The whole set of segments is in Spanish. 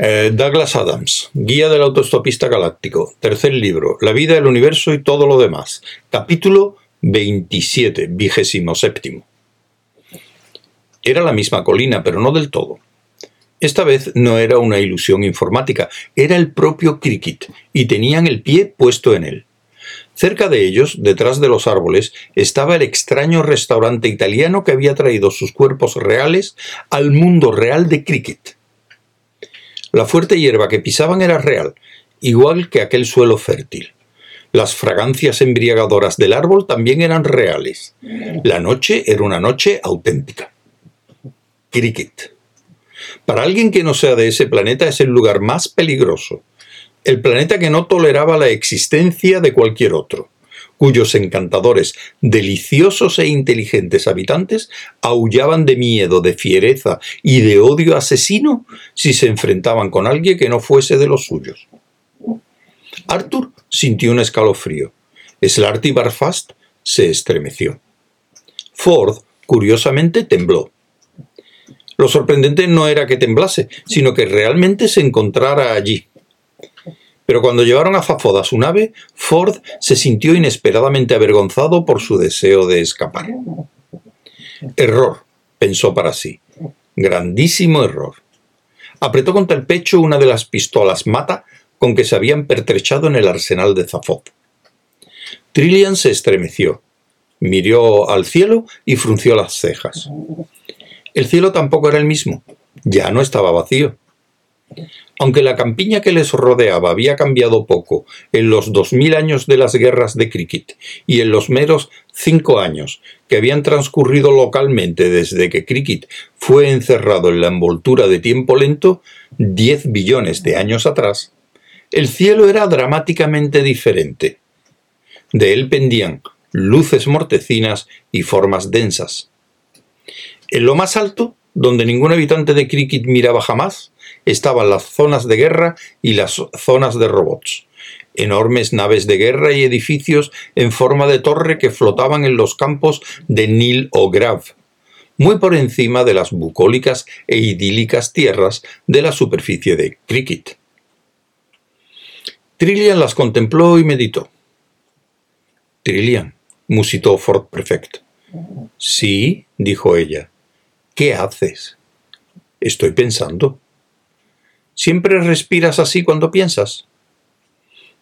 Eh, Douglas Adams, Guía del Autostopista Galáctico, tercer libro, La vida, el universo y todo lo demás, capítulo 27, vigésimo séptimo. Era la misma colina, pero no del todo. Esta vez no era una ilusión informática, era el propio Cricket, y tenían el pie puesto en él. Cerca de ellos, detrás de los árboles, estaba el extraño restaurante italiano que había traído sus cuerpos reales al mundo real de Cricket. La fuerte hierba que pisaban era real, igual que aquel suelo fértil. Las fragancias embriagadoras del árbol también eran reales. La noche era una noche auténtica. Cricket. Para alguien que no sea de ese planeta es el lugar más peligroso. El planeta que no toleraba la existencia de cualquier otro cuyos encantadores, deliciosos e inteligentes habitantes aullaban de miedo, de fiereza y de odio asesino si se enfrentaban con alguien que no fuese de los suyos. Arthur sintió un escalofrío. Slarty Barfast se estremeció. Ford, curiosamente, tembló. Lo sorprendente no era que temblase, sino que realmente se encontrara allí, pero cuando llevaron a Fafod a su nave, Ford se sintió inesperadamente avergonzado por su deseo de escapar. Error, pensó para sí. Grandísimo error. Apretó contra el pecho una de las pistolas mata con que se habían pertrechado en el arsenal de Zafod. Trillian se estremeció, miró al cielo y frunció las cejas. El cielo tampoco era el mismo, ya no estaba vacío. Aunque la campiña que les rodeaba había cambiado poco en los dos mil años de las guerras de cricket y en los meros cinco años que habían transcurrido localmente desde que cricket fue encerrado en la envoltura de tiempo lento, diez billones de años atrás, el cielo era dramáticamente diferente. De él pendían luces mortecinas y formas densas. En lo más alto, donde ningún habitante de Cricket miraba jamás, estaban las zonas de guerra y las zonas de robots. Enormes naves de guerra y edificios en forma de torre que flotaban en los campos de Nil o Grav, muy por encima de las bucólicas e idílicas tierras de la superficie de Cricket. Trillian las contempló y meditó. Trillian, musitó Ford Prefect. Sí, dijo ella. ¿Qué haces? Estoy pensando. ¿Siempre respiras así cuando piensas?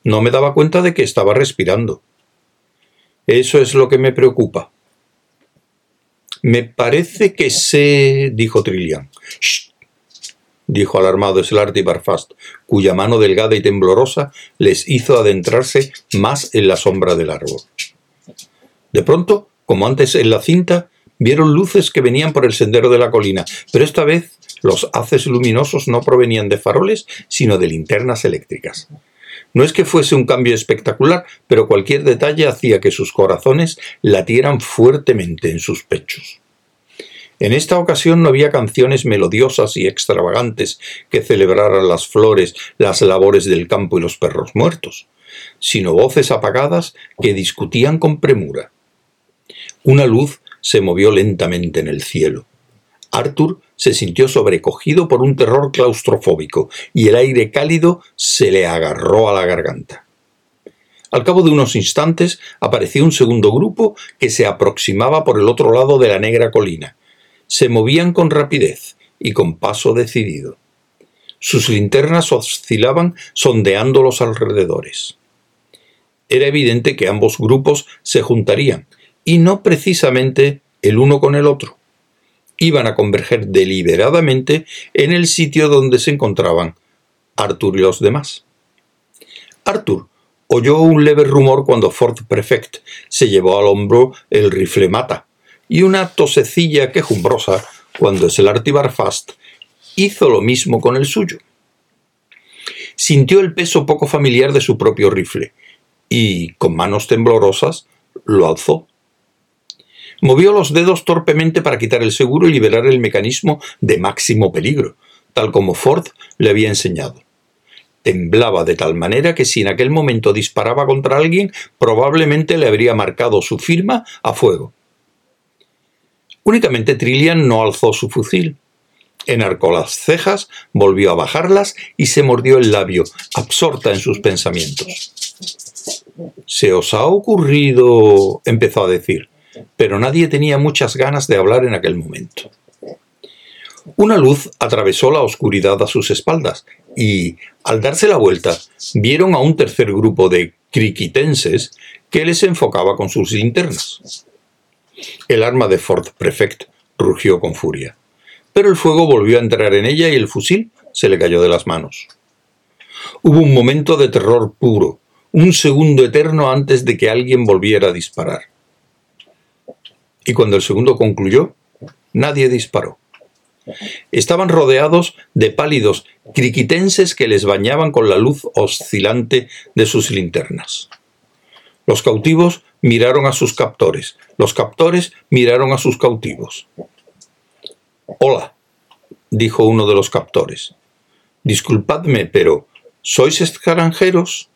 No me daba cuenta de que estaba respirando. Eso es lo que me preocupa. Me parece que sé, dijo Trillian. ¡Shh! dijo alarmado Slarty Barfast, cuya mano delgada y temblorosa les hizo adentrarse más en la sombra del árbol. De pronto, como antes en la cinta, vieron luces que venían por el sendero de la colina, pero esta vez los haces luminosos no provenían de faroles, sino de linternas eléctricas. No es que fuese un cambio espectacular, pero cualquier detalle hacía que sus corazones latieran fuertemente en sus pechos. En esta ocasión no había canciones melodiosas y extravagantes que celebraran las flores, las labores del campo y los perros muertos, sino voces apagadas que discutían con premura. Una luz se movió lentamente en el cielo. Arthur se sintió sobrecogido por un terror claustrofóbico y el aire cálido se le agarró a la garganta. Al cabo de unos instantes apareció un segundo grupo que se aproximaba por el otro lado de la negra colina. Se movían con rapidez y con paso decidido. Sus linternas oscilaban sondeando los alrededores. Era evidente que ambos grupos se juntarían, y no precisamente el uno con el otro iban a converger deliberadamente en el sitio donde se encontraban Arthur y los demás. Arthur oyó un leve rumor cuando Ford Prefect se llevó al hombro el rifle mata y una tosecilla quejumbrosa cuando Slarty Barfast hizo lo mismo con el suyo. Sintió el peso poco familiar de su propio rifle y, con manos temblorosas, lo alzó Movió los dedos torpemente para quitar el seguro y liberar el mecanismo de máximo peligro, tal como Ford le había enseñado. Temblaba de tal manera que si en aquel momento disparaba contra alguien, probablemente le habría marcado su firma a fuego. Únicamente Trillian no alzó su fusil. Enarcó las cejas, volvió a bajarlas y se mordió el labio, absorta en sus pensamientos. ¿Se os ha ocurrido? empezó a decir, pero nadie tenía muchas ganas de hablar en aquel momento. Una luz atravesó la oscuridad a sus espaldas y, al darse la vuelta, vieron a un tercer grupo de criquitenses que les enfocaba con sus linternas. El arma de Ford Prefect rugió con furia, pero el fuego volvió a entrar en ella y el fusil se le cayó de las manos. Hubo un momento de terror puro, un segundo eterno antes de que alguien volviera a disparar. Y cuando el segundo concluyó, nadie disparó. Estaban rodeados de pálidos criquitenses que les bañaban con la luz oscilante de sus linternas. Los cautivos miraron a sus captores, los captores miraron a sus cautivos. Hola, dijo uno de los captores. Disculpadme, pero ¿sois extranjeros?